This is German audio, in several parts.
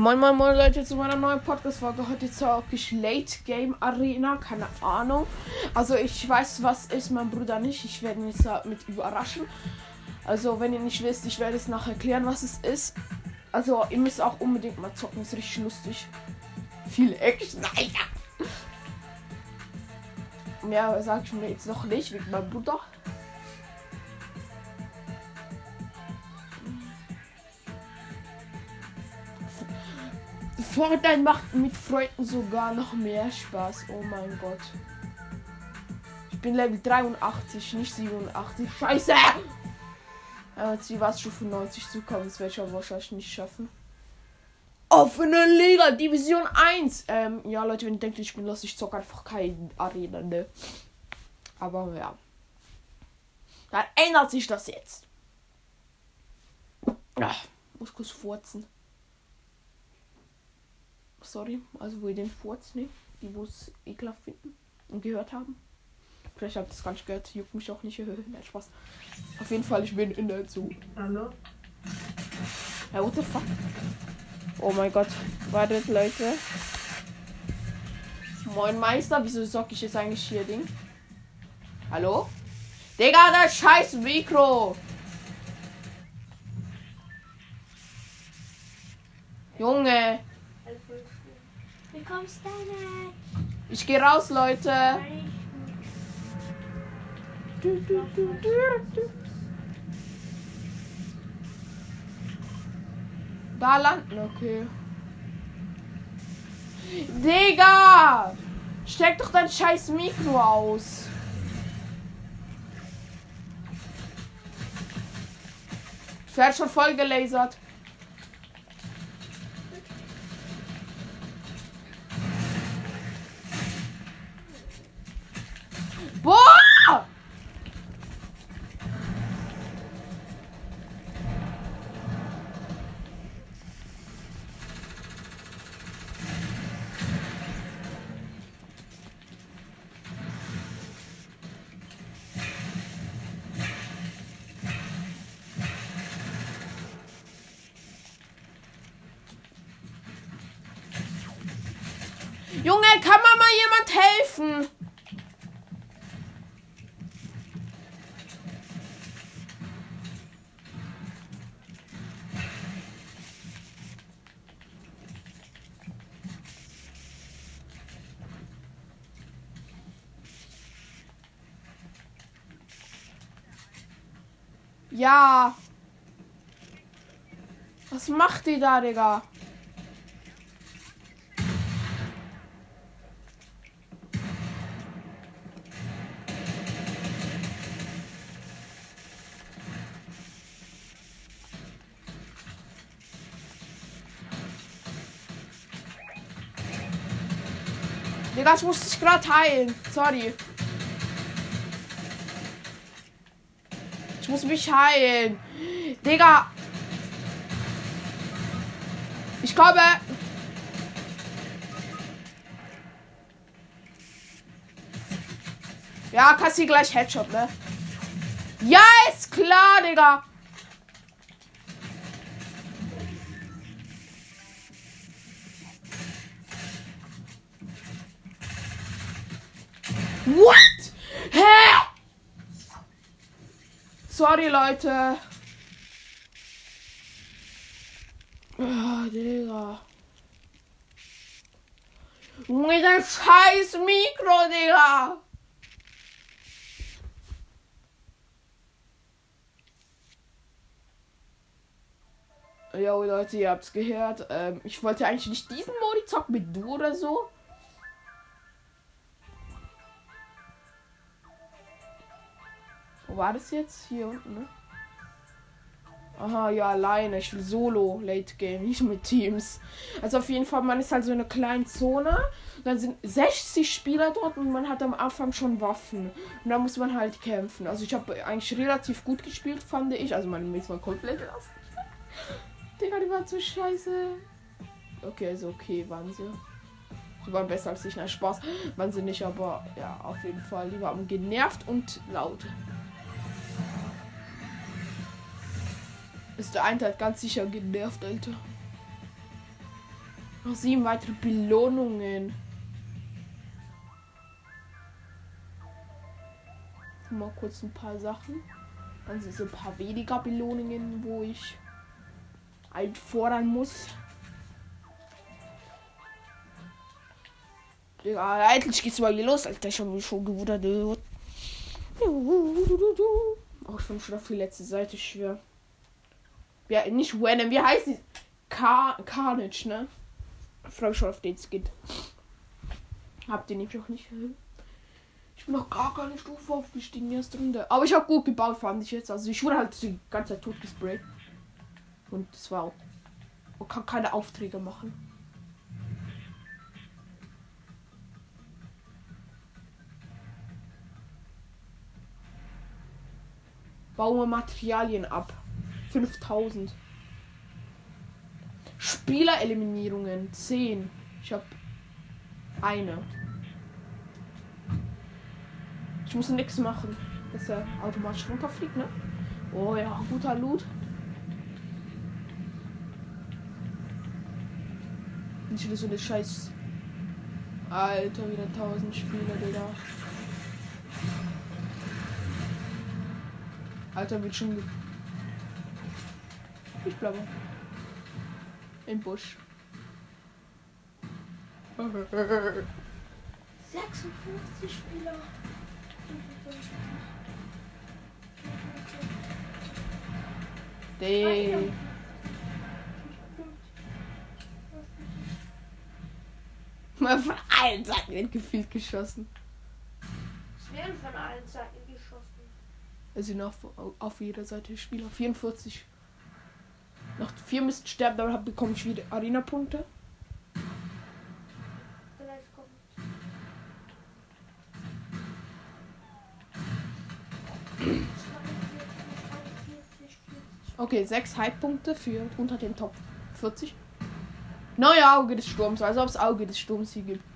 Moin moin moin Leute zu meiner neuen Podcast-Folge. Heute zocke Late Game Arena, keine Ahnung. Also ich weiß, was ist mein Bruder nicht. Ich werde ihn jetzt damit überraschen. Also wenn ihr nicht wisst, ich werde es nachher erklären, was es ist. Also ihr müsst auch unbedingt mal zocken, ist richtig lustig. Viel Action, naja. Mehr sage ich mir jetzt noch nicht, wegen meinem Bruder. Fortnite macht mit Freunden sogar noch mehr Spaß. Oh mein Gott. Ich bin Level 83, nicht 87. Scheiße! Äh, sie war Stufe 90 zu kommen, das werde ich aber wahrscheinlich nicht schaffen. Offene Liga, Division 1. Ähm, ja, Leute, wenn ihr denkt, ich bin los, ich zocke einfach kein Arena, ne? Aber ja. Dann ändert sich das jetzt. Ach, muss kurz furzen. Sorry, also wo ihr den Furz nicht, die wo es ekelhaft finden und gehört haben. Vielleicht habt ihr es gar nicht gehört, juckt mich auch nicht. Nein, Spaß. Auf jeden Fall, ich bin in der Zoo. Hallo? Ja, what the fuck? Oh mein Gott. Wartet, Leute. Moin Meister, wieso sag ich jetzt eigentlich hier Ding? Hallo? Digga, das scheiß Mikro! Junge, kommst denn? ich geh raus, Leute. Da landen, okay. Digga! Steck doch dein scheiß Mikro aus. Werde schon voll gelasert. Ja. Was macht die da, Digga? Digga, ich muss dich gerade heilen. Sorry. Muss mich heilen. Digga. Ich komme. Ja, du gleich Headshot, ne? Ja, ist klar, Digga. What? Hä? Sorry, Leute. Oh, Digga. Mit dem scheiß Mikro, Digga. Jo, Leute, ihr habt's gehört. Ähm, ich wollte eigentlich nicht diesen Modi zocken mit du oder so. War das jetzt? Hier unten, ne? Aha, ja, alleine. Ich will solo Late Game, nicht mit Teams. Also auf jeden Fall, man ist halt so in einer kleinen Zone. Dann sind 60 Spieler dort und man hat am Anfang schon Waffen. Und da muss man halt kämpfen. Also ich habe eigentlich relativ gut gespielt, fand ich. Also meine Mates waren komplett lassen. Digga, die waren so scheiße. Okay, also okay, waren sie. Die waren besser als ich. Na, Spaß. Waren sie nicht, aber ja, auf jeden Fall. Die waren genervt und laut. Ist der eine halt ganz sicher genervt, Alter. Noch sieben weitere Belohnungen. Mal kurz ein paar Sachen. Dann sind so ein paar weniger Belohnungen, wo ich einfordern muss. Digga, eigentlich geht's mal hier los, Alter. Ich hab mich schon gewundert. Auch schon schon auf die letzte Seite schwer. Ja, nicht Venom, wie heißt die? Car Carnage, ne? Mich schon auf den Skit. Habt ihr nämlich auch nicht gehört? Ich bin noch gar keine Stufe aufgestiegen, erst Runde. Aber ich habe gut gebaut, fand ich jetzt. Also ich wurde halt die ganze Zeit tot gesprayt. Und das war auch. Man kann keine Aufträge machen. Baue Materialien ab. 5000. Spielereliminierungen 10. Ich habe eine. Ich muss nichts machen, dass er automatisch runterfliegt, ne? Oh ja, guter Loot. Nicht wieder so eine Scheiß. Alter, wieder 1000 Spieler, Digga. Alter, wird schon. Ich bleibe. Im Busch. 56 Spieler. 55. Ding. Mal von allen Seiten wird gefühlt geschossen. Es werden von allen Seiten geschossen. Also noch auf jeder Seite Spieler. 44. Noch vier müssen sterben, dann bekomme ich wieder Arena-Punkte. Okay, sechs Hype-Punkte für unter den Top 40. Neue Auge des Sturms, also ob es Auge des Sturms hier gibt.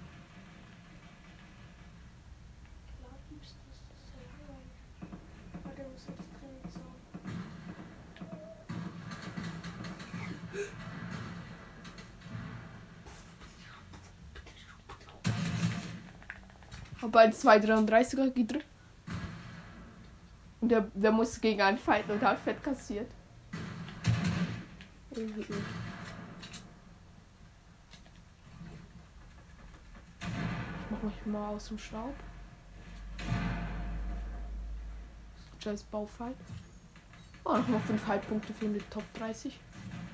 Hab einen 233er gedrückt. Und der, der muss gegen einen fighten und hat fett kassiert. Ich mach mich mal aus dem Staub. Scheiß Baufight. Oh, nochmal 5 Halbpunkte für die Top 30.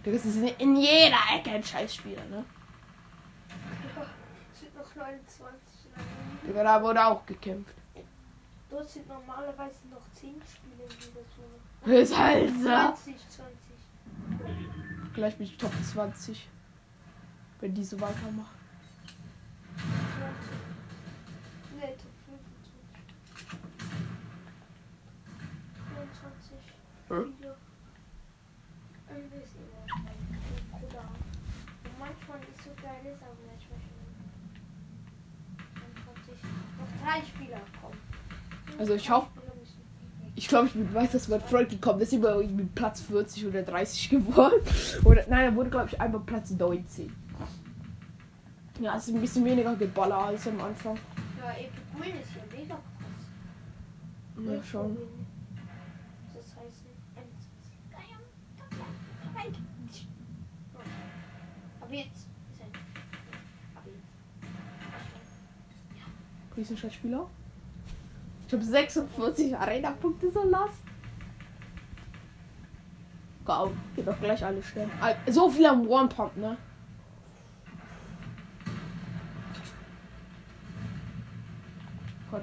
Digga, Das ist in- jeder Ecke ein Scheißspieler, ne? Es sind noch 29 in der Runde. Digga, da wurde auch gekämpft. Dort sind normalerweise noch 10 Spiele in dieser Zone. Ist halt so. 20, 20. Gleich bin ich Top 20. Wenn die so weitermachen. 20. Nee, Top 25. 24. Hm? Spieler. Und wir sind immer bei Bruder. Und manchmal ist so geil, ist aber manchmal schon. 21. Noch drei Spieler kommen. Also ich hoffe-. Ich glaube, ich bin, weiß, dass mein Freund gekommen ist. Immer irgendwie Platz 40 oder 30 geworden. Oder nein, er wurde, glaube ich, einmal Platz 19. Ja, es ist ein bisschen weniger geballer als am Anfang. Ja, Epic Win ist ja mega krass. Ja, schon. Das heißt, aber jetzt ist ein. Aber Riesenscheißspieler. Ich habe 46 Arena-Punkte so lost. Kaum. Geht doch gleich alle sterben. Al- So viel am One-Pump, ne? Gott.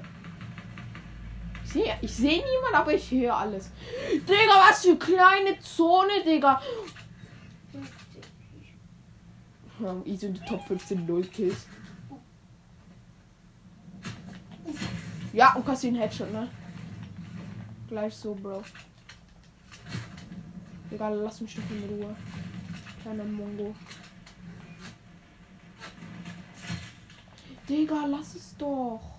Ich sehe ich seh niemand, aber ich höre alles. Digga, was für kleine Zone, Digga. 50. Ja, in die Top 15 0 Kills. Ja, und kassieren Headshot, ne? Gleich so, Bro. Egal, lass mich doch in Ruhe. Kleiner Mongo. Digga, lass es doch.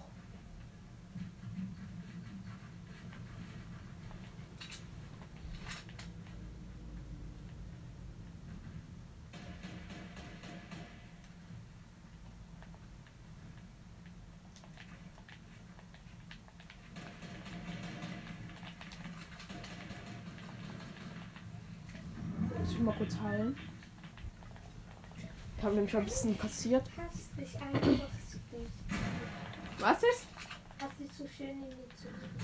Heilen. Ich habe nämlich ein bisschen kassiert. Was ist? Hast dich so schön in die Zukunft.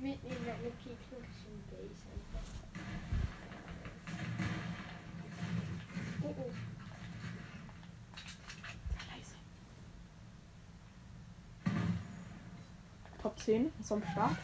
Mitten in deine gegnerischen Base einfach. Oh oh. Top 10 ist am Start.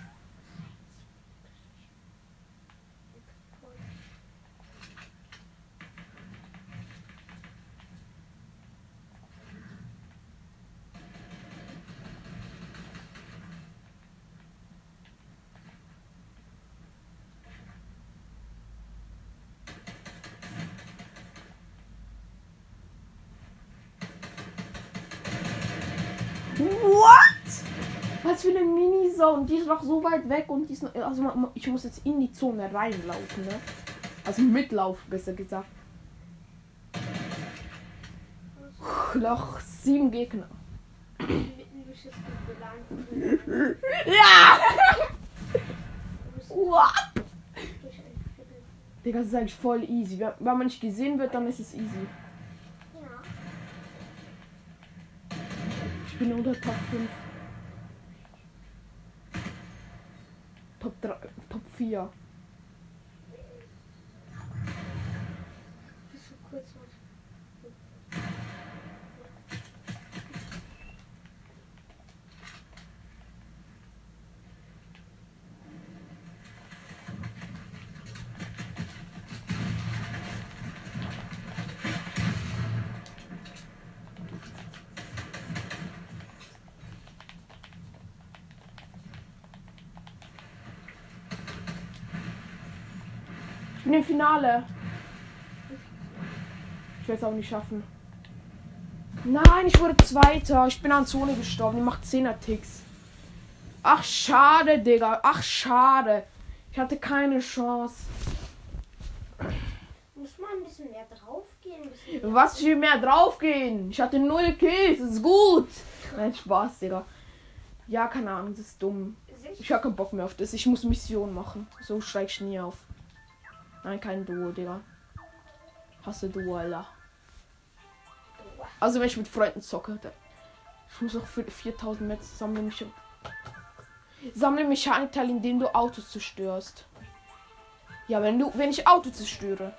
What? Eine Mini-Zone. Die ist noch so weit weg und die ist noch, also ich muss jetzt in die Zone reinlaufen, ne? Also mitlaufen, besser gesagt. Noch sieben Gegner. Ja! What? Digga, das ist eigentlich voll easy. Wenn man nicht gesehen wird, dann ist es easy. Ich bin unter Top 5. Top 3, Top 4. Im Finale. Ich werde es auch nicht schaffen. Nein, ich wurde Zweiter. Ich bin an Zone gestorben. Die macht 10er Ticks. Ach, schade, Digga. Ach, schade. Ich hatte keine Chance. Muss man ein bisschen mehr draufgehen? Bisschen Was viel mehr draufgehen? Ich hatte null Kills. Ist gut. Nein, Spaß, Digga. Ja, keine Ahnung. Das ist dumm. Ich habe keinen Bock mehr auf das. Ich muss Mission machen. So steig ich nie auf. Nein, kein Duo, Digga. Hasse Duo, Alter. Also wenn ich mit Freunden zocke, dann ich muss auch für 4000 Metz sammeln. Mich Sammle Mechanikteile, indem du Autos zerstörst. Ja, wenn du, wenn ich Auto zerstöre.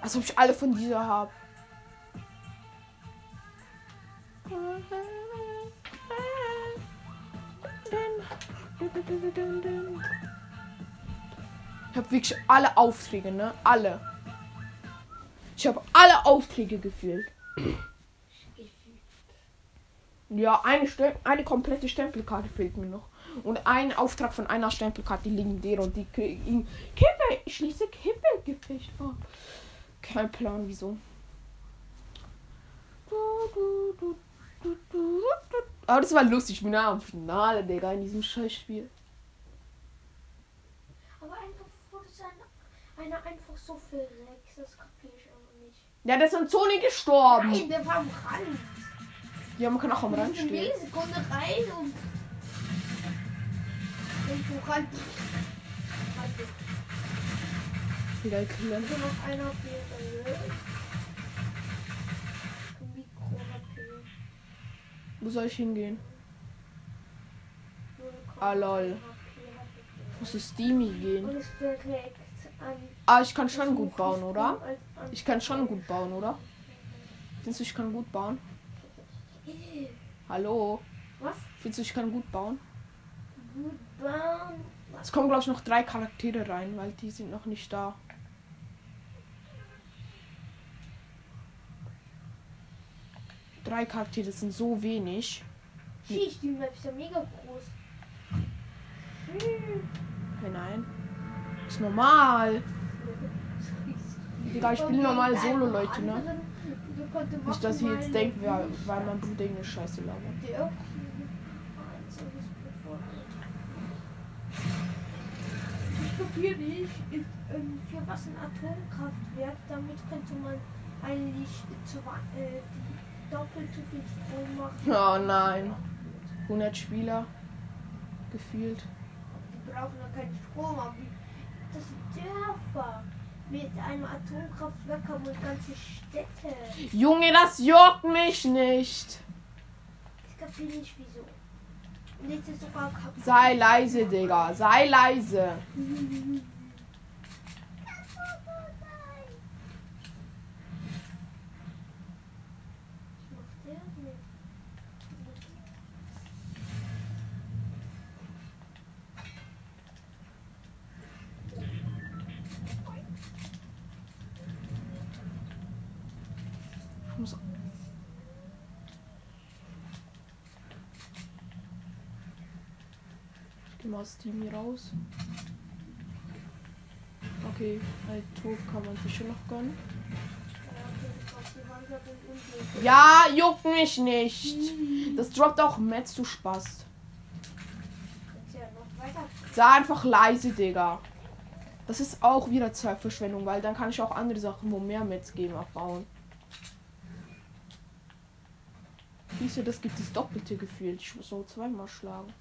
Als ob ich alle von dieser habe. Habe wirklich alle Aufträge, ne? Alle. Ich habe alle Aufträge gefühlt. Ja, eine, Stem eine komplette Stempelkarte fehlt mir noch. Und ein Auftrag von einer Stempelkarte, die legendäre und die kriegen. Kippe! Ich schließe Kippe-Gefecht. Oh. Kein Plan, wieso. Aber das war lustig. Ich bin ja am Finale, Digga, in diesem Scheißspiel. Aber einfach wurde sein einer einfach so verreckt. Das kapiere ich aber nicht. Ja, der ist an Zone gestorben. Nein, der war am Rand. Ja, man kann auch am Rand stehen. Millisekunde rein und. Und ran. Also, Digga, Killer. noch einer fehlt. äh, Mikro. Wo soll ich hingehen? 0,1 Ah, lol. Muss zu Steamy gehen. Und es verreckt an. Ah, ich kann schon gut bauen, oder? Ich kann schon gut bauen, oder? Findest du, ich kann gut bauen? Hallo? Was? Findest du, ich kann gut bauen? Gut bauen. Es kommen, glaube ich, noch drei Charaktere rein, weil die sind noch nicht da. Drei Charaktere sind so wenig. Schieß, die Map ist ja mega groß. Hm. Nein, nein. Ist normal. Digga, ich spiele normal Solo, Leute, ne? Nicht, dass ihr jetzt denkt, wer- weil mein Bruder irgendeine Scheiße labert. kapiere nicht, ist, ähm, für was ein Atomkraftwerk, damit könnte man eigentlich zu, äh, doppelt so viel Strom machen. Oh nein. 100 Spieler. Gefühlt. Die brauchen ja keinen Strom, aber die- das sind Dörfer. Mit einem Atomkraftwerk haben wir ganze Städte. Junge, das juckt mich nicht. Ich kapiere nicht wieso. Und jetzt ist sogar kaputt. Sei leise, Digga. Sei leise. mal aus Team hier raus. Okay, ein Tor kann man sich schon noch gönnen. Ja, juckt mich nicht. Das droppt auch Metz, du Spaß. Sei einfach leise, Digga. Das ist auch wieder Zeitverschwendung, weil dann kann ich auch andere Sachen, wo mehr Metz geben, abbauen. Siehst du, das gibt das doppelte Gefühl. Ich muss so zweimal schlagen.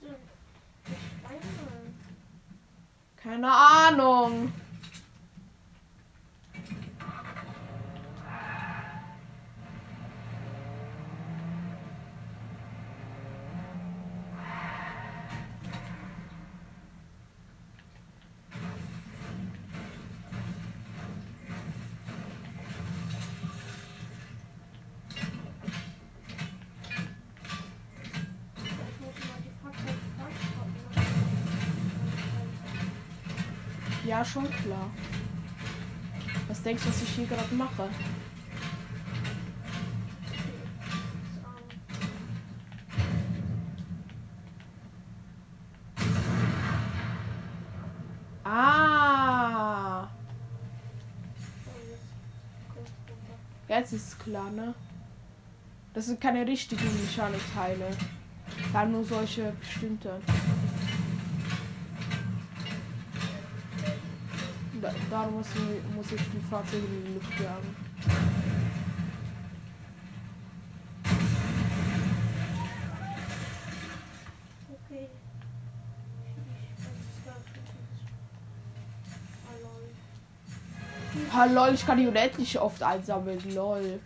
So, ich einmal. Keine Ahnung. Ich muss mal die Fahrzeuge freischalten. Ja, schon klar. Was denkst du, was ich hier gerade mache? Ah, jetzt ist klar, ne? Das sind keine richtigen Mechanikteile. Da nur solche bestimmte. Da, darum muss ich, muss ich die Fahrzeuge in die Luft jagen. Okay. Ha lol, ich kann die unendlich oft einsammeln, lol.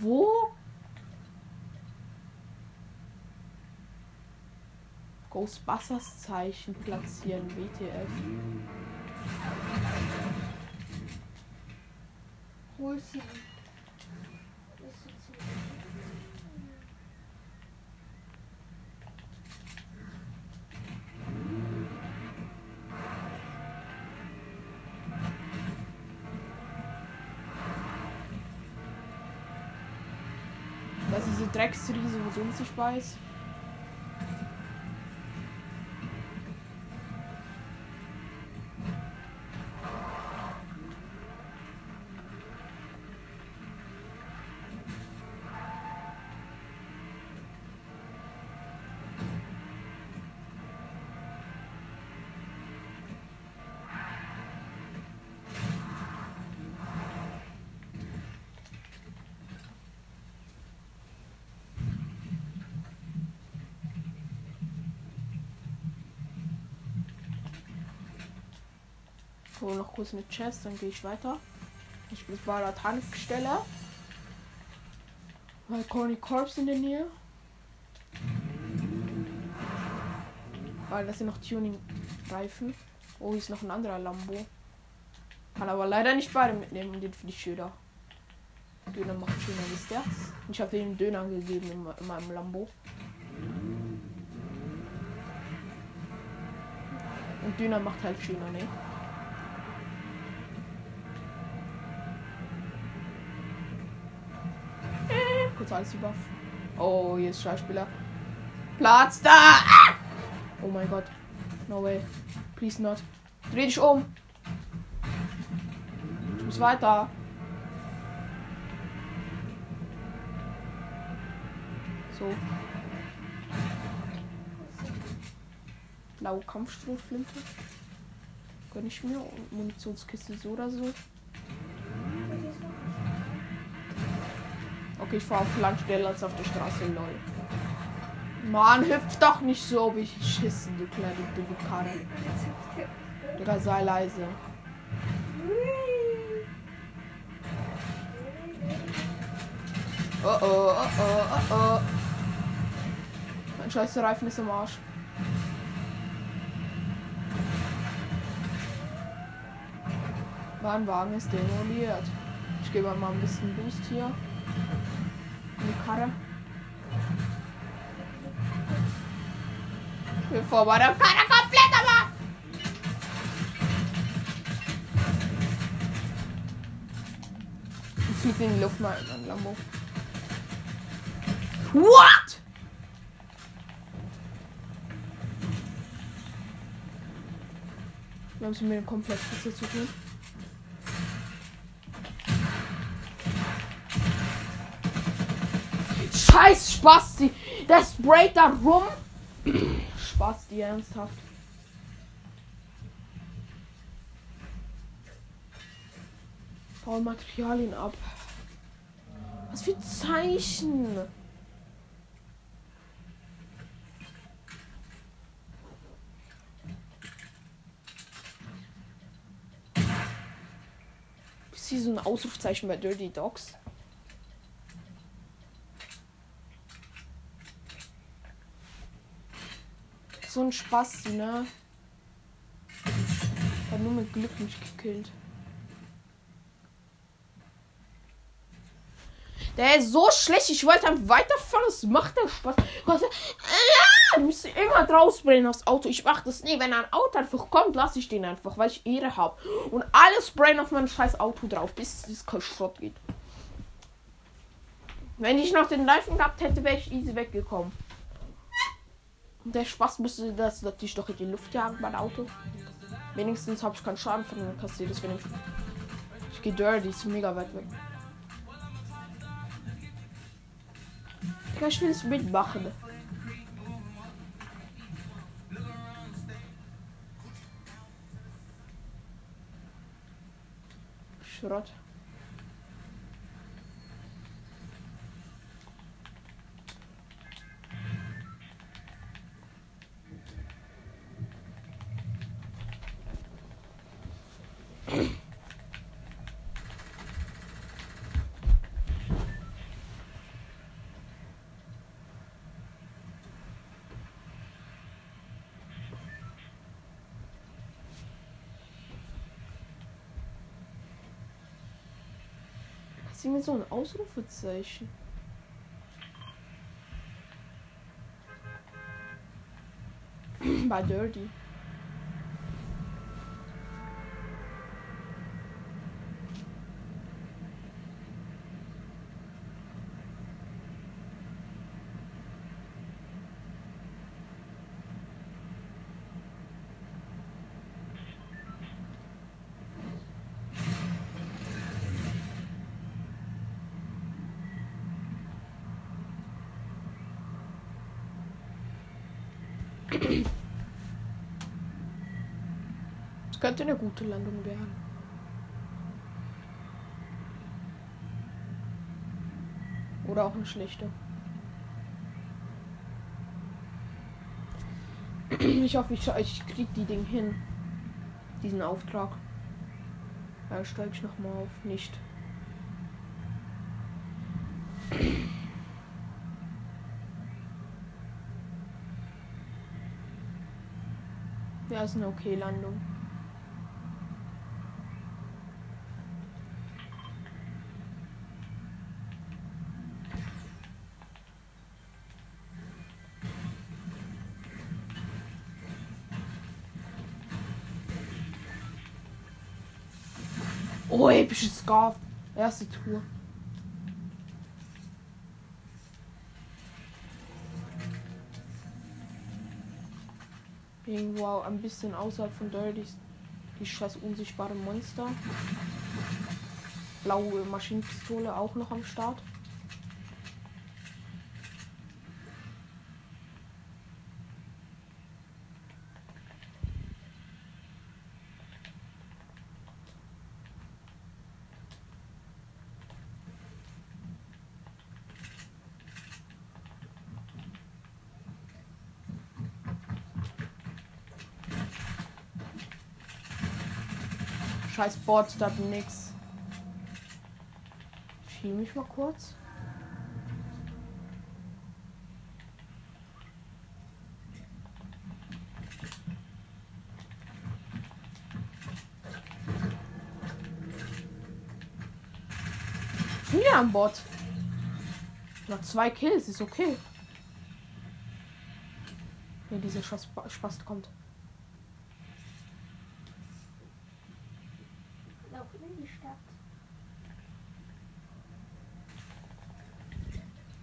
Wo? Ghostbusters Zeichen platzieren, WTF. Hol sie. Sie Das ist diese Drecksriese, wo sonst sich weiß. Kurz eine Chest, dann gehe ich weiter. Ich bin bei der Tankstelle. Weil Corny Corps in der Nähe. Weil das sind noch Tuning-Reifen. Oh, hier ist noch ein anderer Lambo. Kann aber leider nicht beide mitnehmen, den finde ich schöner. Döner macht schöner, wisst ihr? Ich habe den Döner gegeben in, in meinem Lambo. Und Döner macht halt schöner, ne? Kurz alles über. Oh, hier ist Schauspieler. Platz da! Ah! Oh mein Gott. No way. Please not. Dreh dich um. Geht's weiter? So. Blaue Kampfstrohflinte. Gönn ich mir. Munitionskiste so oder so. Okay, ich fahre auf Landstelle als auf der Straße, lol. Mann, hüpf doch nicht so beschissen, du kleine dumme Karre. Digga, sei leise. Oh oh, oh oh, oh oh. Mein scheiß Reifen ist am Arsch. Mein Wagen ist demoliert. Ich gebe mal ein bisschen Boost hier. In die Karre. Bevor meine Karre komplett aber. Ich fliege in die Luft mal mein Lambo. What? Haben mit dem komplett Spitze zu tun. Scheiß Spasti! Der sprayt da rum. Spasti, ernsthaft. Bau Materialien ab. Was für Zeichen? Ist hier so ein Ausrufzeichen bei Dirty Dogs? So ein Spaß, ne? Hat nur mit Glück nicht gekillt. Der ist so schlecht. Ich wollte dann weiterfahren. Das macht der Spaß. Gott, äh, du musst immer drausbrennen aufs Auto. Ich mach das nie. Wenn ein Auto einfach kommt, lasse ich den einfach, weil ich Ehre habe. Und alles brain auf mein scheiß Auto drauf, bis es Schrott geht. Wenn ich noch den Reifen gehabt hätte, wäre ich easy weggekommen. Der Spaß müsste das natürlich doch in die Luft jagen, mein Auto. Wenigstens habe ich keinen Schaden von dem kassiert. Das ich, ich gehe dirty, ist mega weit weg. Digga, ich will es mitmachen. Schrott. Mir so ein Ausrufezeichen. Bei Dirty. Könnte eine gute Landung werden. Oder auch eine schlechte. Ich hoffe, ich, ich krieg die Ding hin. Diesen Auftrag. Da steige ich noch mal auf. Nicht. Ja, ist eine okay Landung. Episches Scarf. Erste Tour. Irgendwo ein bisschen außerhalb von Dirty die scheiß unsichtbare Monster. blaue Maschinenpistole auch noch am Start. Scheiß Bot, da nix. Schieb mich mal kurz. Wieder am Bot. Noch zwei Kills, ist okay. Wenn dieser Spaß kommt.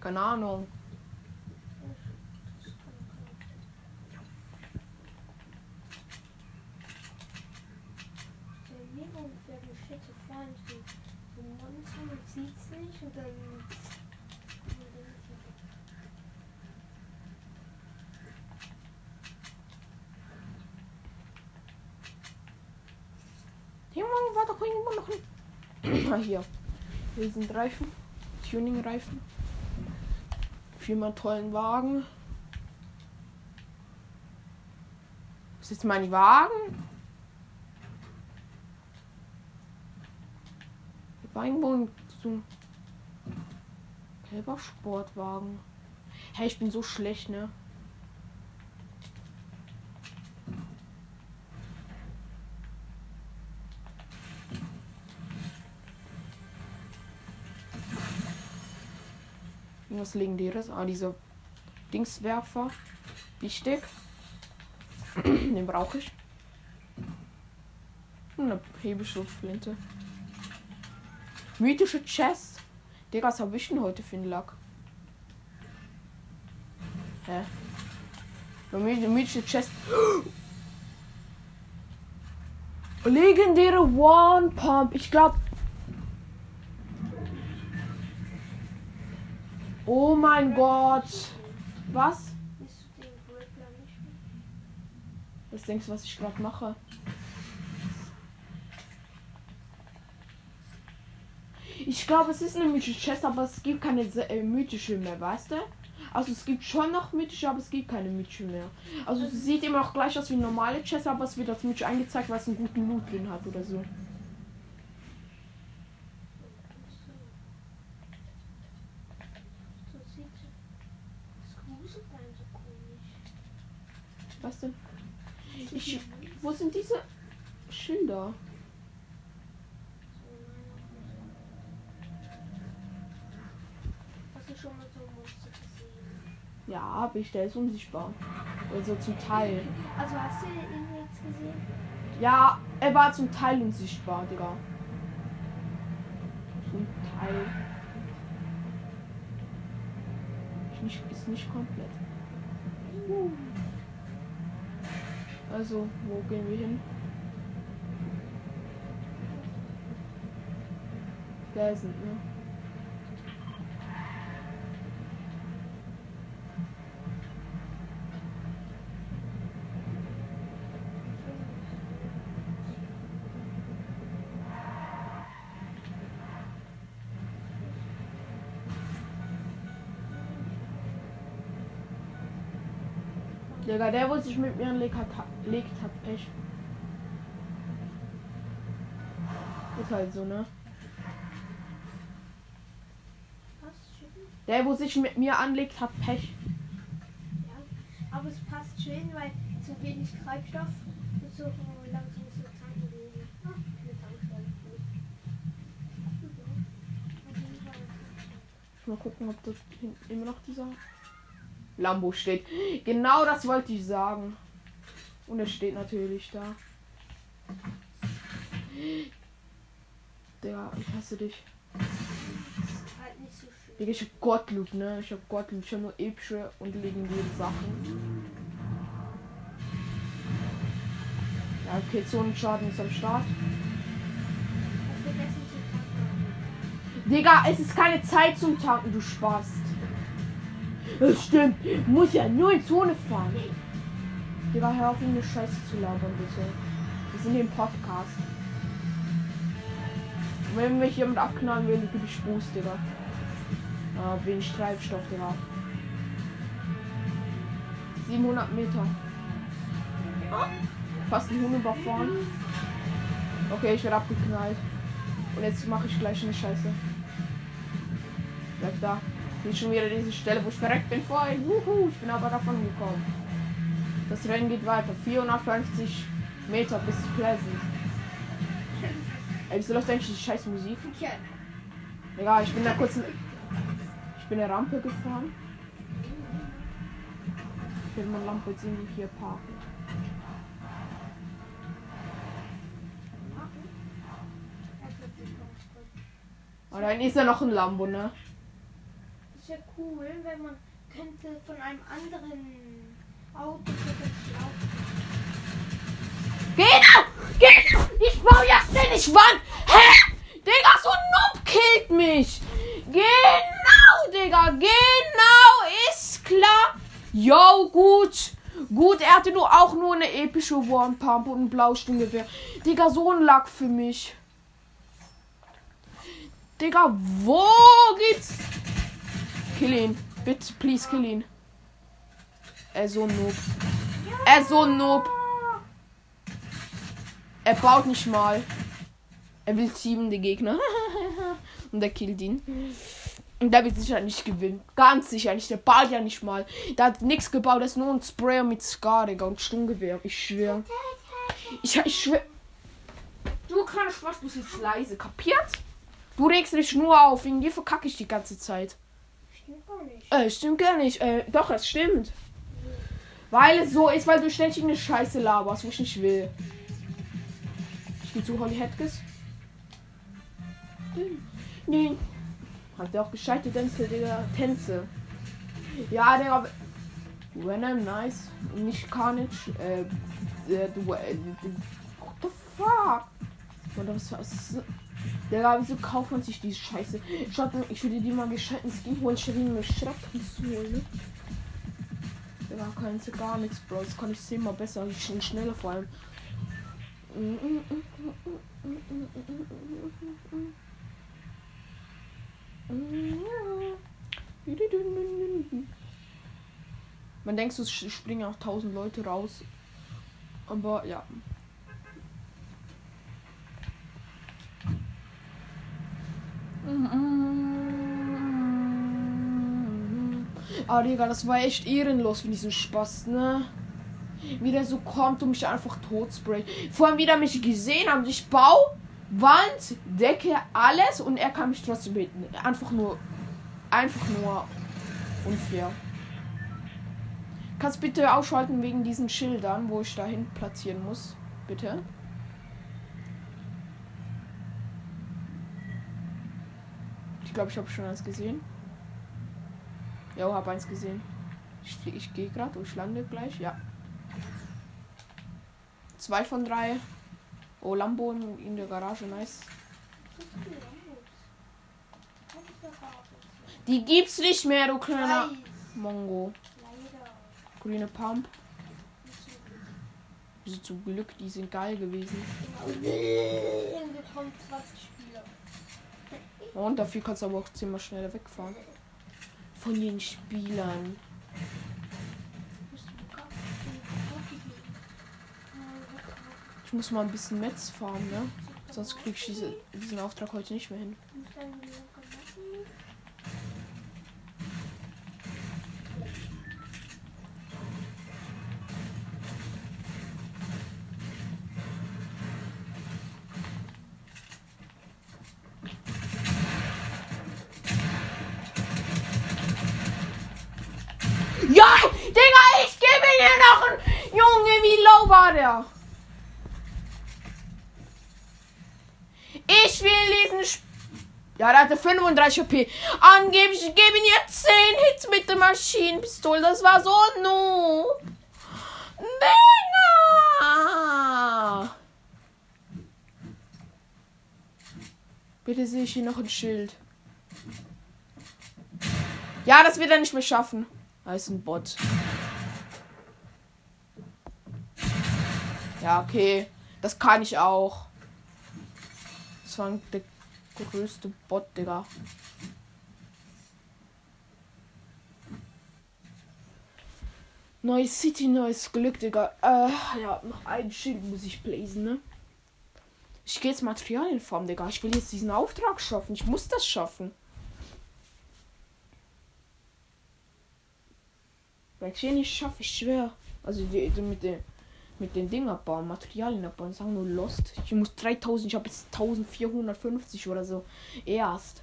Keine Ahnung. Junge, war doch irgendwo noch ein. Ah, hier. Wir sind Reifen. Tuning-Reifen. Viermal tollen Wagen. Was ist jetzt mein Wagen? War irgendwo so ein gelber Sportwagen. Hey, ich bin so schlecht, ne? Irgendwas legendäres. Ah, diese Dingswerfer. Wichtig. Den brauche ich. Eine Hebelschutflinte. Mythische Chest. Digga, was habe ich denn heute für einen Lack? Hä? Mythische Chest. Legendäre One Pump. Ich glaube, mein Gott. Was? Was denkst du, was ich gerade mache? Ich glaube, es ist eine mythische Chest, aber es gibt keine äh, mythische mehr, weißt du? Also es gibt schon noch mythische, aber es gibt keine mythische mehr. Also es sieht immer noch gleich aus wie normale Chest, aber es wird als mythisch eingezeigt, weil es einen guten Loot drin hat oder so. Was denn? Ich, wo sind diese Schilder? Hast du schon mal so ein Monster gesehen? Ja, habe ich. Der ist unsichtbar. Also zum Teil. Also hast du ihn jetzt gesehen? Ja, er war zum Teil unsichtbar, Digga. Zum Teil. Ist nicht, ist nicht komplett. Uh. Also, wo gehen wir hin? Da sind wir. Digga, der, wo sich mit mir anlegt, hat, legt, hat Pech. Ist halt so, ne? Der, wo sich mit mir anlegt, hat Pech. Ja, aber es passt schön, weil zu wenig Treibstoff so langsam so tanken Mal gucken, ob das immer noch dieser Lambo steht. Genau das wollte ich sagen. Und es steht natürlich da. Der, ich hasse dich. Halt so ich hab Gottlob, ne? Ich hab Gottlob. Ich hab nur epische und legendäre Sachen. Ja, okay, Zonenschaden ist am Start. Digga, es ist keine Zeit zum Tanken, du Spaß. Das stimmt. Muss ja nur in Zone fahren. Digga, hör auf, eine Scheiße zu labern, bitte. Wir sind im Podcast. Wenn mich jemand abknallen will, gebe ich Boost, Digga. Ah, wenig Treibstoff, Digga. 700 Meter. Fast einen Hund überfahren. Okay, ich werde abgeknallt. Und jetzt mache ich gleich eine Scheiße. Bleib da. Ist schon wieder diese Stelle, wo ich verreckt bin vorhin. Juhu, ich bin aber davon gekommen. Das Rennen geht weiter. 450 Meter bis Pleasant. Ey, wieso läuft eigentlich die scheiß Musik? Egal, ich bin da kurz. Ich bin eine Rampe gefahren. Ich will meine Lampe sehen, die hier parken. Oh, da ist ja noch ein Lambo, ne? Wäre cool, wenn man könnte von einem anderen Auto plötzlich auch. Genau! Genau! Ich baue ja ständig Wand! Hä? Digga, so ein Noob killt mich! Genau, Digga! Genau! Ist klar! Yo, gut! Gut, er hatte nur auch nur eine epische One Pump und ein Blaustinggewehr. Digga, so ein Lack für mich. Digga, wo geht's? Kill ihn. Bitte, please, kill ihn. Er ist so ein Noob. Er ist so ein Noob. Er baut nicht mal. Er will sieben die Gegner. Und er killt ihn. Und der wird sicher nicht gewinnen. Ganz sicher nicht. Der baut ja nicht mal. Der hat nichts gebaut. Das ist nur ein Sprayer mit Scar, Digga. Und Sturmgewehr. Ich schwör. Ich, ich schwör. Du kannst Spaß, du bist jetzt leise. Kapiert? Du regst dich nur auf. Wegen dir verkacke ich die ganze Zeit. Gar nicht. Äh, stimmt gar nicht. Äh, doch, es stimmt. Weil es so ist, weil du ständig eine Scheiße laberst, wo ich nicht will. Ich gehe zu Holly Hetkes. Nee. Hat der auch gescheite Tänze, Digga. Tänze. Ja, Digga. Venom, nice. Nicht Carnage. Äh, äh, du, äh, what the fuck? Oder was, was Digga, wieso kauft man sich diese Scheiße? Schaut mal, ich würde die mal gescheiten Skin holen, statt mir Schreckens zu holen, ne? Digga, kannst du gar nichts, Bro. Das kann ich zehnmal besser. Ich bin schneller vor allem. Man denkt, sch- springen auch tausend Leute raus. Aber ja. Ah, Digga, das war echt ehrenlos mit diesem Spaß, ne? Wie der so kommt und mich einfach tot sprayt. Vor allem wieder mich gesehen haben. Ich bau, Wand, Decke, alles und er kann mich trotzdem beten. Einfach nur. Einfach nur unfair. Kannst bitte ausschalten wegen diesen Schildern, wo ich dahin platzieren muss. Bitte. Ich glaube, ich habe schon eins gesehen. Ja, habe eins gesehen. Ich, ich gehe gerade und ich lande gleich. Ja. Zwei von drei. Oh, Lambo in, der Garage, nice. Die gibt's nicht mehr, du kleiner. Mongo. Grüne Pump. Also zum Glück, die sind geil gewesen. Und wir kommen 20 Spieler. Und dafür kannst du aber auch zehnmal schneller wegfahren. Von den Spielern. Ich muss mal ein bisschen Metz fahren, ne? Sonst krieg ich diese, diesen Auftrag heute nicht mehr hin. Ja, der hatte 35 OP. Angeblich, ich gebe ihm jetzt 10 Hits mit der Maschinenpistole. Das war so noob. Digga! Bitte sehe ich hier noch ein Schild. Ja, das wird er nicht mehr schaffen. Da ist ein Bot. Ja, okay. Das kann ich auch. Das war der größte Bot, Digga. Neue City, neues Glück, Digga. Äh, ja, noch ein Schild muss ich blazen, ne? Ich gehe jetzt Materialienform, Digga. Ich will jetzt diesen Auftrag schaffen. Ich muss das schaffen. Weil ich nicht schaffe, ich schwer. Also die, die mit den mit den Ding abbauen, Materialien abbauen, sagen nur Lost. Ich muss 3000, ich habe jetzt 1450 oder so. Erst.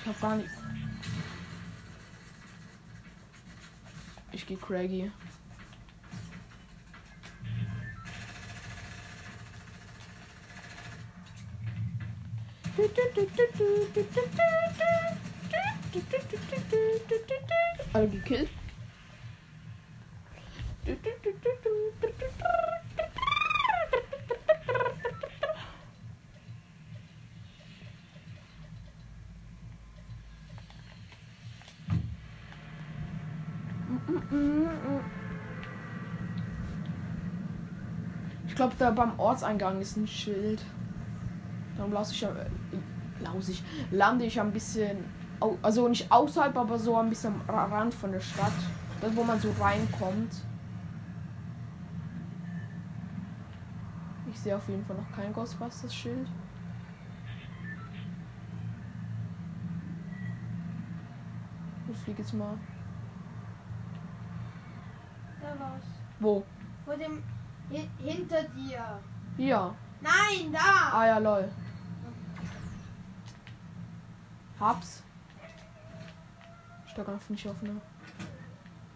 Ich habe gar nicht. Ich gehe Craggy. Alle gekillt. Ich glaube, da beim Ortseingang ist ein Schild. Dann lasse ich, äh, laus ich, lande ich ein bisschen, also nicht außerhalb, aber so ein bisschen am Rand von der Stadt. Das, wo man so reinkommt. Sehe auf jeden Fall noch kein Ghostbusters-Schild. Ich fliege jetzt mal. Da war's. Wo? Vor dem. Hi hinter dir. Hier. Nein, da! Ah ja, lol. Hab's. Stock auf nicht offen.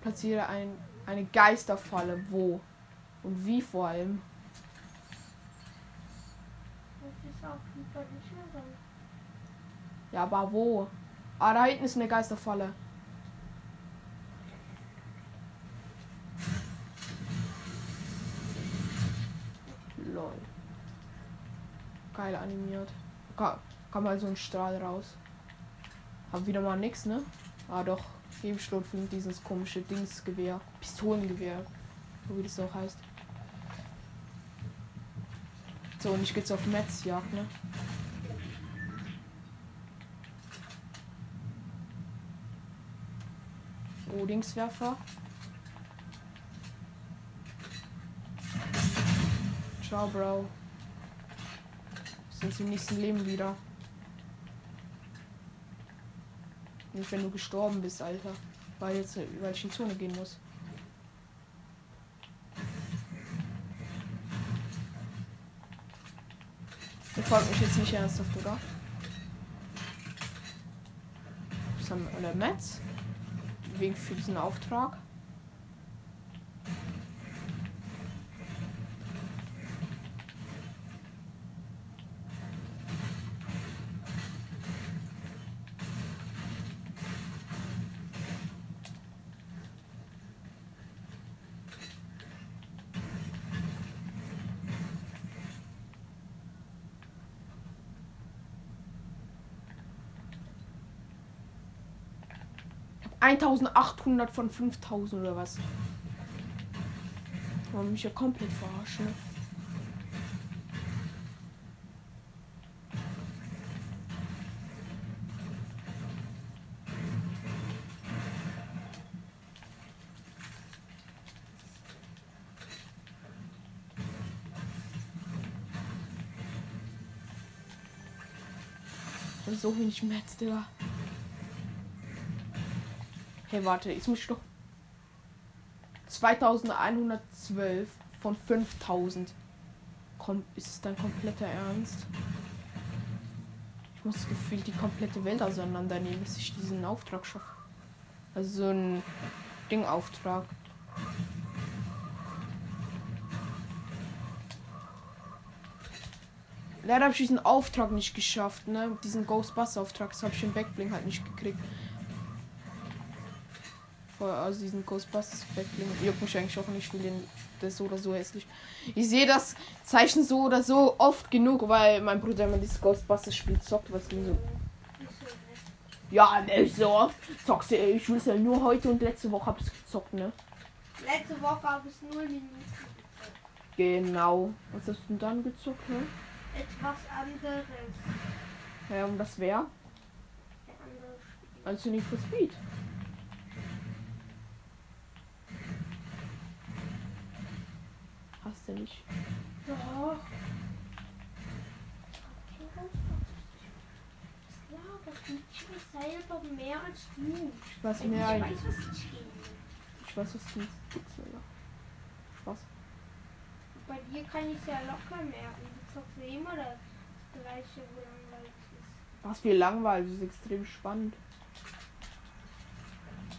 Platziere ein, eine Geisterfalle. Wo? Und wie vor allem? Das Ja, aber wo? Ah, da hinten ist eine Geisterfalle. Lol. Geil animiert. Ka kam mal so ein Strahl raus. Hab wieder mal nix, ne? Ah doch. Findet dieses komische Dingsgewehr. Pistolengewehr. So wie das auch heißt. So, und ich geht's auf Metzjagd, ne? Rodingswerfer. Ciao, Bro. Sind sie im nächsten Leben wieder. Nicht, wenn du gestorben bist, Alter. Weil jetzt, weil ich in die Zone gehen muss. Folgt mich jetzt nicht ernsthaft, oder? Was haben wir? Metz? Wegen für diesen Auftrag. 1800 von 5000 oder was? Wollen mich ja komplett verarschen. ne? So wenig Metz, Digga. Hey, warte, ich muss doch. 2112 von 5000. Komm, ist es dein kompletter Ernst? Ich muss gefühlt die komplette Welt auseinandernehmen, bis ich diesen Auftrag schaffe. Also so ein Dingauftrag. Leider habe ich diesen Auftrag nicht geschafft, ne? Diesen Ghostbuster-Auftrag, das habe ich im Backbling halt nicht gekriegt. Vor- Also diesen Ghostbusters Backbling. Juckt mich eigentlich auch nicht, ich ist so oder so hässlich. Ich sehe das Zeichen so oder so oft genug, weil mein Bruder immer dieses Ghostbusters Spiel zockt, was ging so. Ja, nicht so oft. Zockst du, ich will ja nur heute und letzte Woche hab ich gezockt, ne? Letzte Woche habe ich 0 Minuten. Genau. Was hast du denn dann gezockt, ne? Etwas anderes. Ja, und das wäre? Also nicht für Speed. Hast du nicht. Du? Ich weiß selber mehr als du. Ich weiß Ich mehr. was ich. Ich weiß, was du Pixel. Spaß. Bei dir kann ich es ja locker merken. Du zockst ja immer das gleiche, wo langweilig ist. Was viel langweilig, das ist extrem spannend.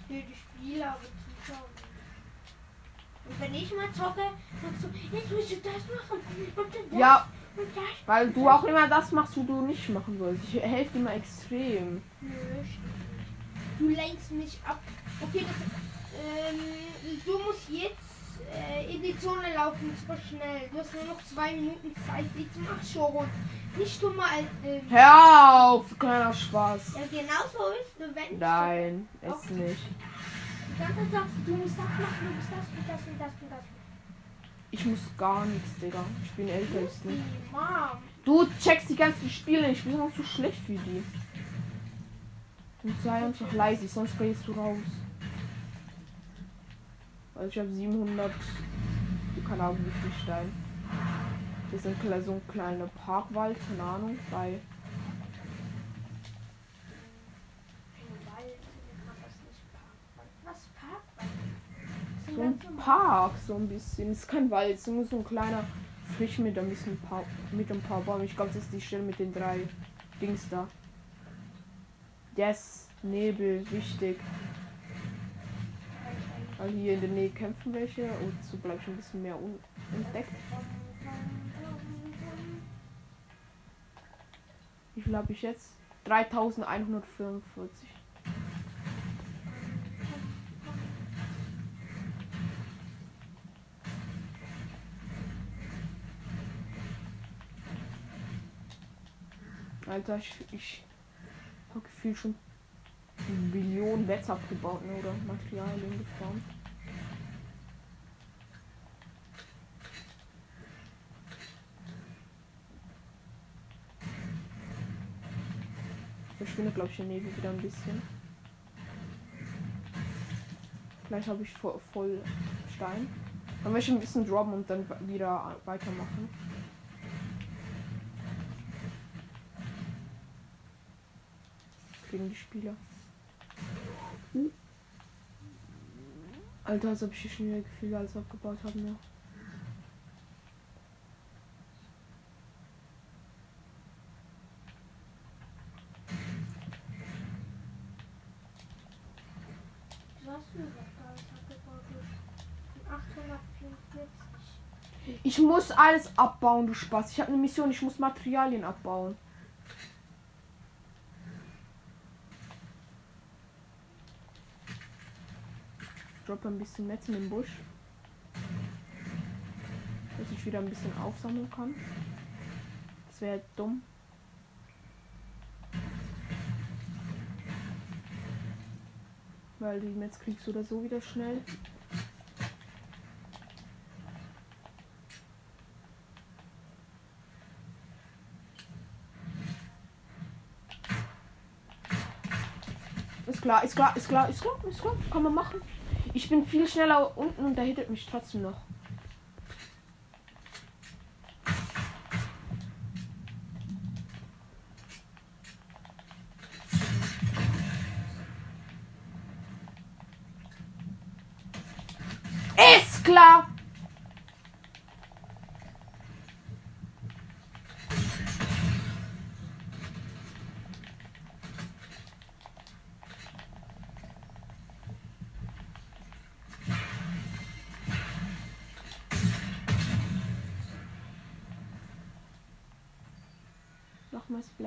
Für die Spieler, aber nicht. Und wenn ich mal zocke, sagst du, jetzt musst du das machen. Und dann das. Ja, Und das. weil du auch immer das machst, was du nicht machen sollst. Ich helfe dir immer extrem. Nö. Du lenkst mich ab. Okay, das, ähm, du musst jetzt äh, in die Zone laufen, super schnell. Du hast nur noch zwei Minuten Zeit. Jetzt mach schon. Nicht du mal. Ähm, Hör auf, kleiner Spaß. ja, genau so ist du, wenn Nein, es Okay. nicht. Du, du du. Ich muss gar nichts, Digga. Ich bin älter als du. Du checkst die ganzen Spiele nicht. Ich bin noch so schlecht wie die. Und sei einfach leise, sonst gehst du raus. Also ich habe 700, keine Ahnung wie viel Stein. Ein, kle- so ein kleiner Parkwald, keine Ahnung, bei Was Park? Das so ein Park, so ein bisschen. ist kein Wald, es ist nur so ein kleiner Fisch mit ein bisschen paar, mit ein paar Bäumen. Ich glaube, das ist die Stelle mit den drei Dings da. Yes, Nebel, wichtig. Weil hier in der Nähe kämpfen welche und so bleibt ein bisschen mehr unentdeckt. Wie viel habe ich jetzt? 3145. Alter, ich, ich habe gefühlt schon Millionen Wets abgebaut ne, oder Materialien gefarmt. Verschwindet, glaube ich, der Nebel wieder ein bisschen. Vielleicht habe ich vo voll Stein. Dann möchte ich ein bisschen droppen und dann wieder weitermachen. Kriegen die Spieler. Uh. Alter, als ob ich hier schon wieder Gefühle alles abgebaut habe, ne? Was hast du überhaupt alles abgebaut? Von 844. Ich muss alles abbauen, du Spaß. Ich habe eine Mission, ich muss Materialien abbauen. Droppe ein bisschen Netz in den Busch. Dass ich wieder ein bisschen aufsammeln kann. Das wäre dumm. Weil die Metz kriegst du oder so wieder schnell. Ist klar, ist klar, ist klar, ist klar, ist klar. Kann man machen. Ich bin viel schneller unten und der hittet mich trotzdem noch.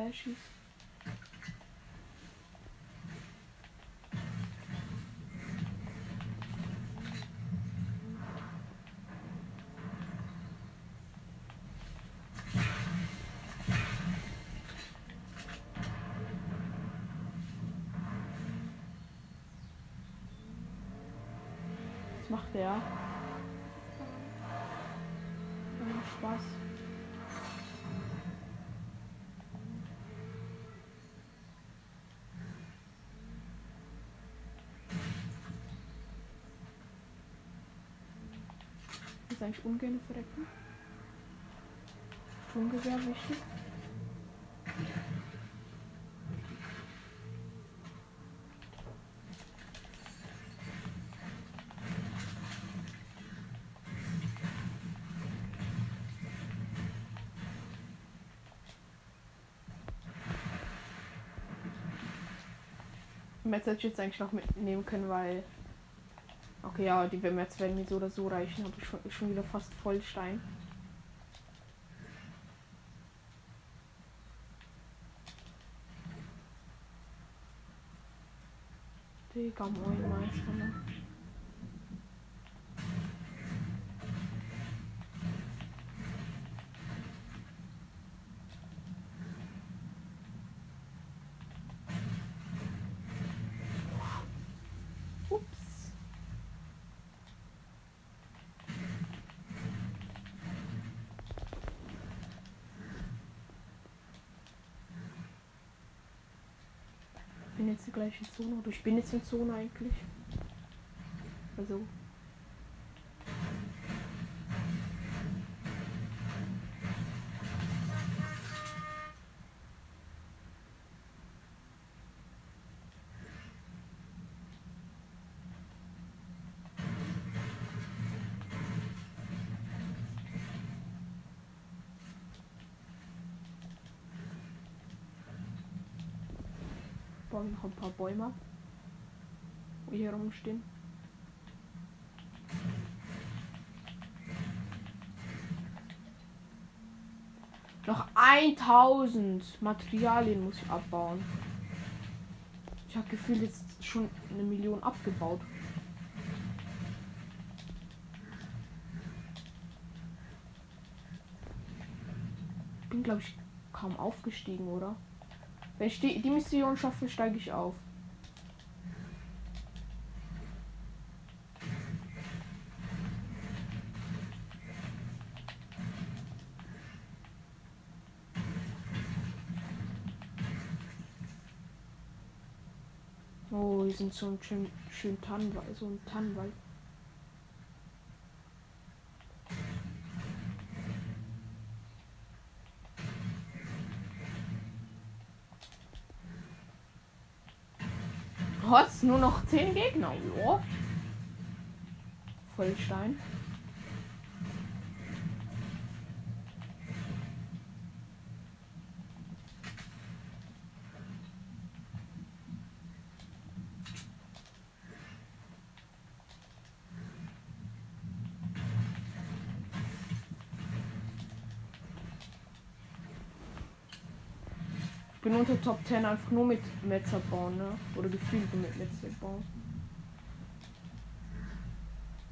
Ball. Was macht der? Eigentlich ungern verrecken? Sturmgewehr wichtig. Ich jetzt eigentlich noch mitnehmen können, weil. Okay, ja, die Metz werden mir so oder so reichen. Habe ich schon, schon wieder fast voll Stein. Digga, moin Meister, ne? Ups. Bin jetzt gleich in Zone oder ich bin jetzt in Zone eigentlich. Also. Baue noch ein paar Bäume, die hier rumstehen. Noch 1000 Materialien muss ich abbauen. Ich habe gefühlt jetzt schon eine Million abgebaut. Bin glaube ich kaum aufgestiegen, oder? Wenn ich die, die Mission schaffe, steige ich auf. Oh, hier sind so ein schön, schön Tannenwald, so ein Tannenwald. Nur noch 10 Gegner. Ja. Vollstein. Unter Top 10 einfach nur mit Metzer bauen, ne? Oder gefühlt mit Metzer bauen.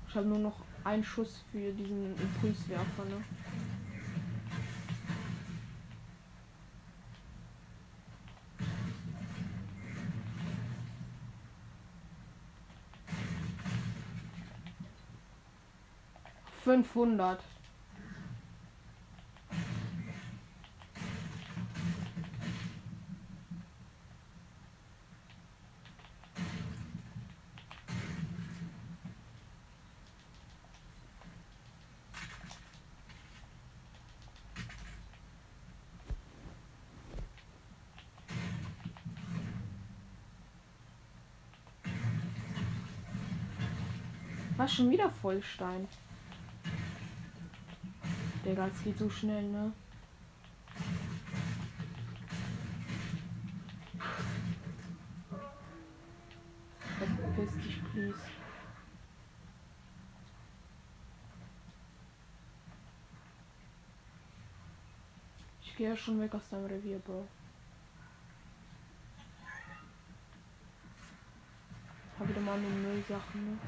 Ich habe nur noch einen Schuss für diesen Impulswerfer, ne? Fünfhundert. Schon wieder Vollstein. Der es geht so schnell, ne? Verpiss dich, please. Ich gehe ja schon weg aus deinem Revier, Bro. Hab wieder mal eine Müllsachen mit.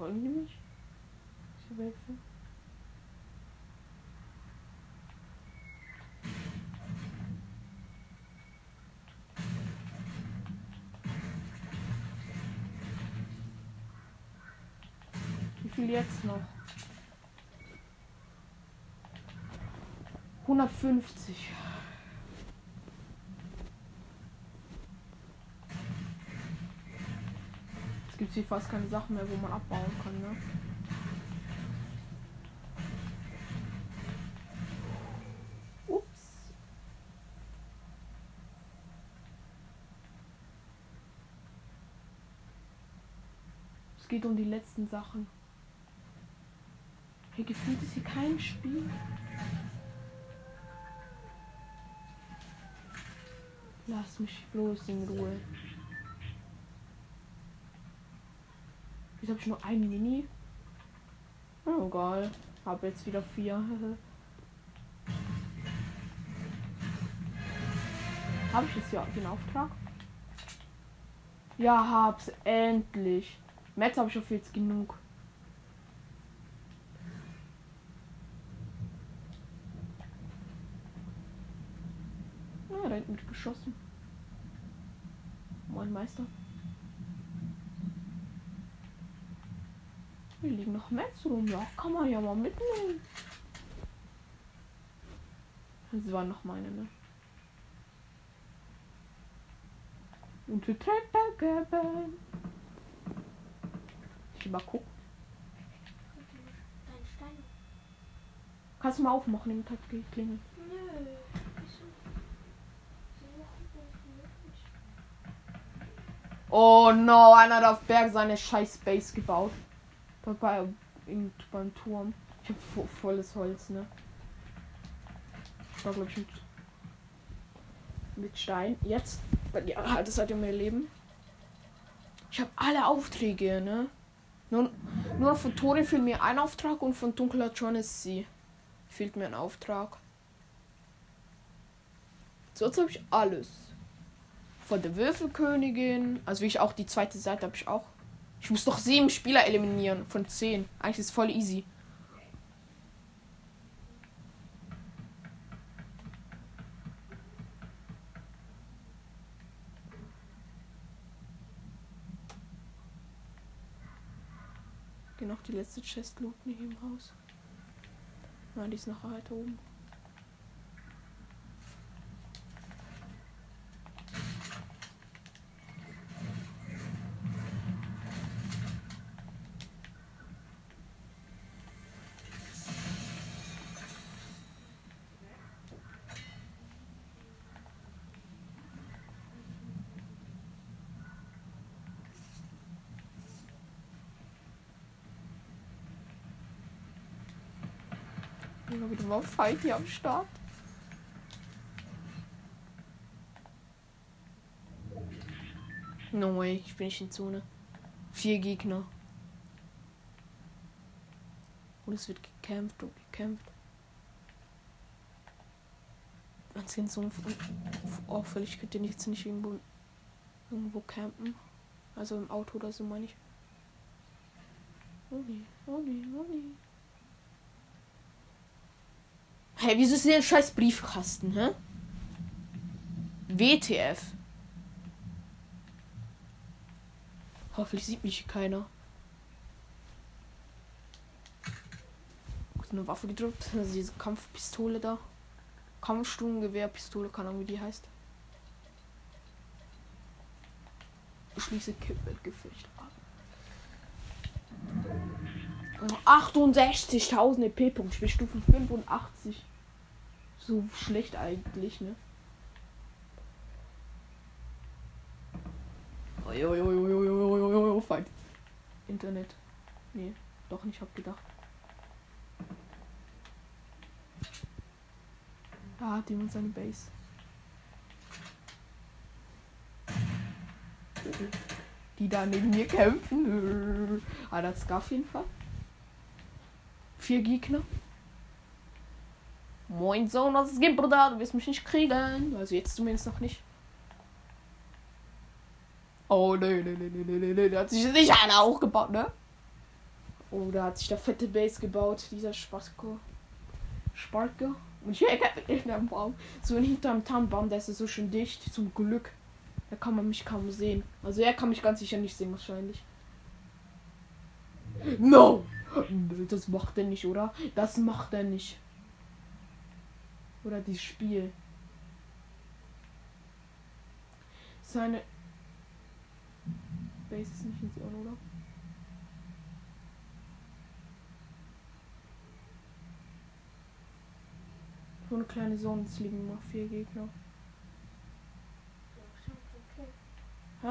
Folgen die mich? Ich wechseln. Wie viel jetzt noch? 150. Es gibt hier fast keine Sachen mehr, wo man abbauen kann, ne? Es geht um die letzten Sachen. Hier gefühlt ist hier kein Spiel. Lass mich bloß in Ruhe. Jetzt habe ich nur ein Mini. Oh, egal. Hab jetzt wieder vier. Habe ich jetzt ja den Auftrag? Ja, hab's endlich. Metz habe ich auf jetzt genug. Hinten wird geschossen. Moin Meister. Hier liegen noch Metz rum. Ja, kann man ja mal mitnehmen. Das waren noch meine, ne? Und wir geben. Ich mal gucken. Kannst du mal aufmachen, im Tag klingelt. Nö. Wieso? So unmöglich. Oh no, einer hat auf Berg seine scheiß Base gebaut. Bei, bei, im, beim Turm. Ich hab vo volles Holz, ne? Ich war, glaube ich, mit, mit Stein. Jetzt. Ja, das hat ja mehr Leben. Ich habe alle Aufträge, ne? Nur, nur von Tore fehlt mir ein Auftrag und von Dunkler John ist sie. Fehlt mir ein Auftrag. Sonst habe ich alles. Von der Würfelkönigin. Also wie ich auch die zweite Seite habe ich auch. Ich muss doch sieben Spieler eliminieren von zehn. Eigentlich ist es voll easy. Geh noch die letzte Chest looten hier im Haus. Nein, die ist noch weiter oben. Immer wieder mal Fight hier am Start. No way, ich bin nicht in Zone. Vier Gegner. Und es wird gekämpft und gekämpft. Ganz in Zone. Oh, völlig könnt ihr jetzt nicht irgendwo, irgendwo campen. Also im Auto oder so meine ich. Oh nee, oh nee, oh nee. Hey, wieso ist ein scheiß Briefkasten, hä? WTF. Hoffentlich sieht mich keiner. Gut, eine Waffe gedrückt. Also diese Kampfpistole da. Kampfsturmgewehrpistole, keine Ahnung, wie die heißt. Schließe Kippelgefecht ab. 68.000 EP-Punkte. Ich bin Stufe 85. So schlecht eigentlich, ne? Uiuiuiuiuiuiui, Fight. Internet. Nee, doch nicht, hab gedacht. Da hat jemand seine Base. Die da neben mir kämpfen. Ah, das gab auf jeden Fall. Vier Gegner. Moin Sohn, was es gibt, Bruder. Du wirst mich nicht kriegen. Also jetzt zumindest noch nicht. Oh, nee, nee, nee, nee, nee, nee, nee. Da hat sich nicht einer hochgebaut, ne? Oh, da hat sich der fette Base gebaut, dieser Sparko. Sparko. Und hier hinterm Baum. So hinterm Tannenbaum, der ist so schön dicht. Zum Glück. Da kann man mich kaum sehen. Also er kann mich ganz sicher nicht sehen, wahrscheinlich. No! Das macht er nicht, oder? Das macht er nicht. Oder dieses Spiel. Seine Base ist nicht in Zone, oder? So eine kleine Zone, es liegen noch vier Gegner. Hä?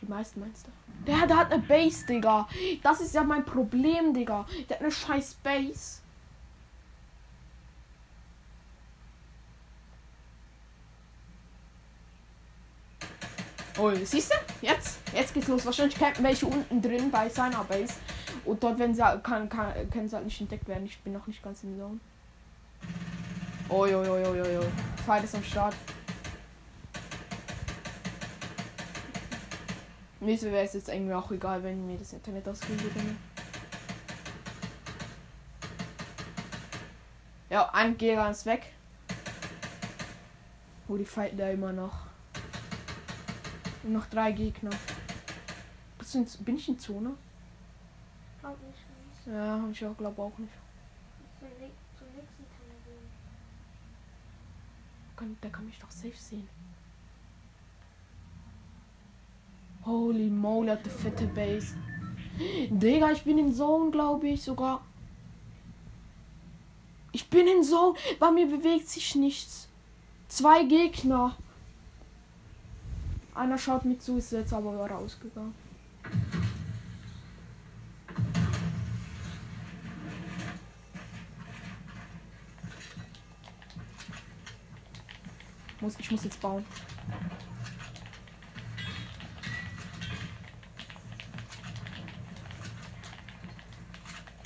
Die meisten meinst du? Der, der hat eine Base, Digga. Das ist ja mein Problem, Digga. Der hat eine scheiß Base. Oh, siehst du? Jetzt? Jetzt geht's los. Wahrscheinlich campen welche unten drin bei seiner Base. Und dort werden sie, kann, kann, können sie halt nicht entdeckt werden. Ich bin noch nicht ganz in Zone. Oh, jo, jo, jo, jo, jo. Fight ist am Start. Mir wäre es jetzt irgendwie auch egal, wenn mir das Internet ausgehen würde. Ja, ein Gegner ist weg. Oh, die fighten da immer noch. Und noch drei Gegner. In, bin ich in Zone? Glaub nicht, nicht. Ja, ich auch, glaube auch nicht. Kann, der kann mich doch safe sehen. Holy moly, hat der fette Base. Digga, ich bin in Zone, glaube ich sogar. Ich bin in Zone. Bei mir bewegt sich nichts. Zwei Gegner. Einer schaut mir zu, ist jetzt aber rausgegangen. Muss, ich muss jetzt bauen.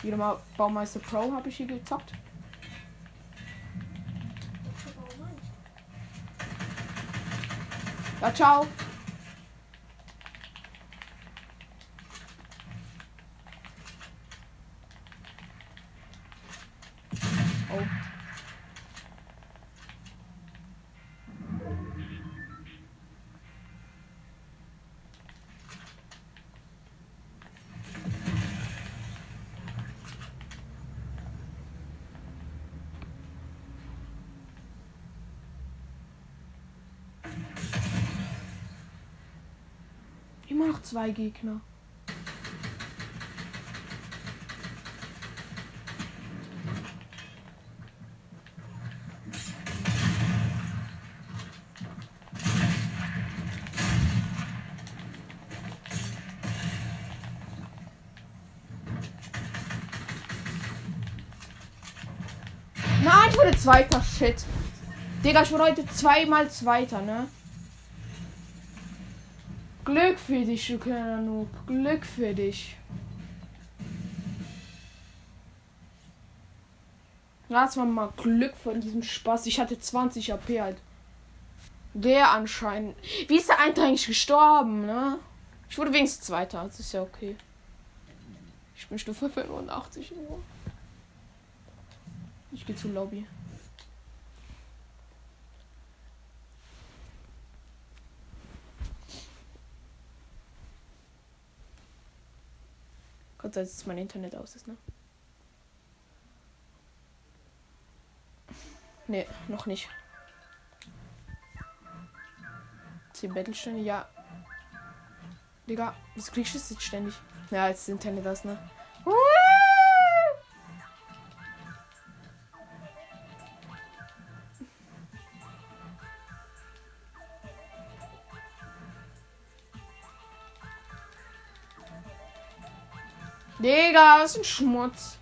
Wieder mal Baumeister Pro habe ich hier gezockt. Ja, ciao. Noch zwei Gegner. Nein, ich wurde zweiter. Shit. Digga, ich wurde heute zweimal zweiter, ne? Glück für dich, du kleiner Noob. Glück für dich. Das war mal Glück von diesem Spaß. Ich hatte 20 AP halt. Der anscheinend. Wie ist der eine eigentlich gestorben, ne? Ich wurde wenigstens Zweiter. Das ist ja okay. Ich bin Stufe 85 Uhr. Ich gehe zur Lobby. Dank, dass mein Internet aus ist, ne? Ne, noch nicht. 10 Battlestände, ja. Digga, wieso kriegst du das jetzt ständig? Ja, jetzt ist das Internet aus, ne? Digga, was ist ein Schmutz.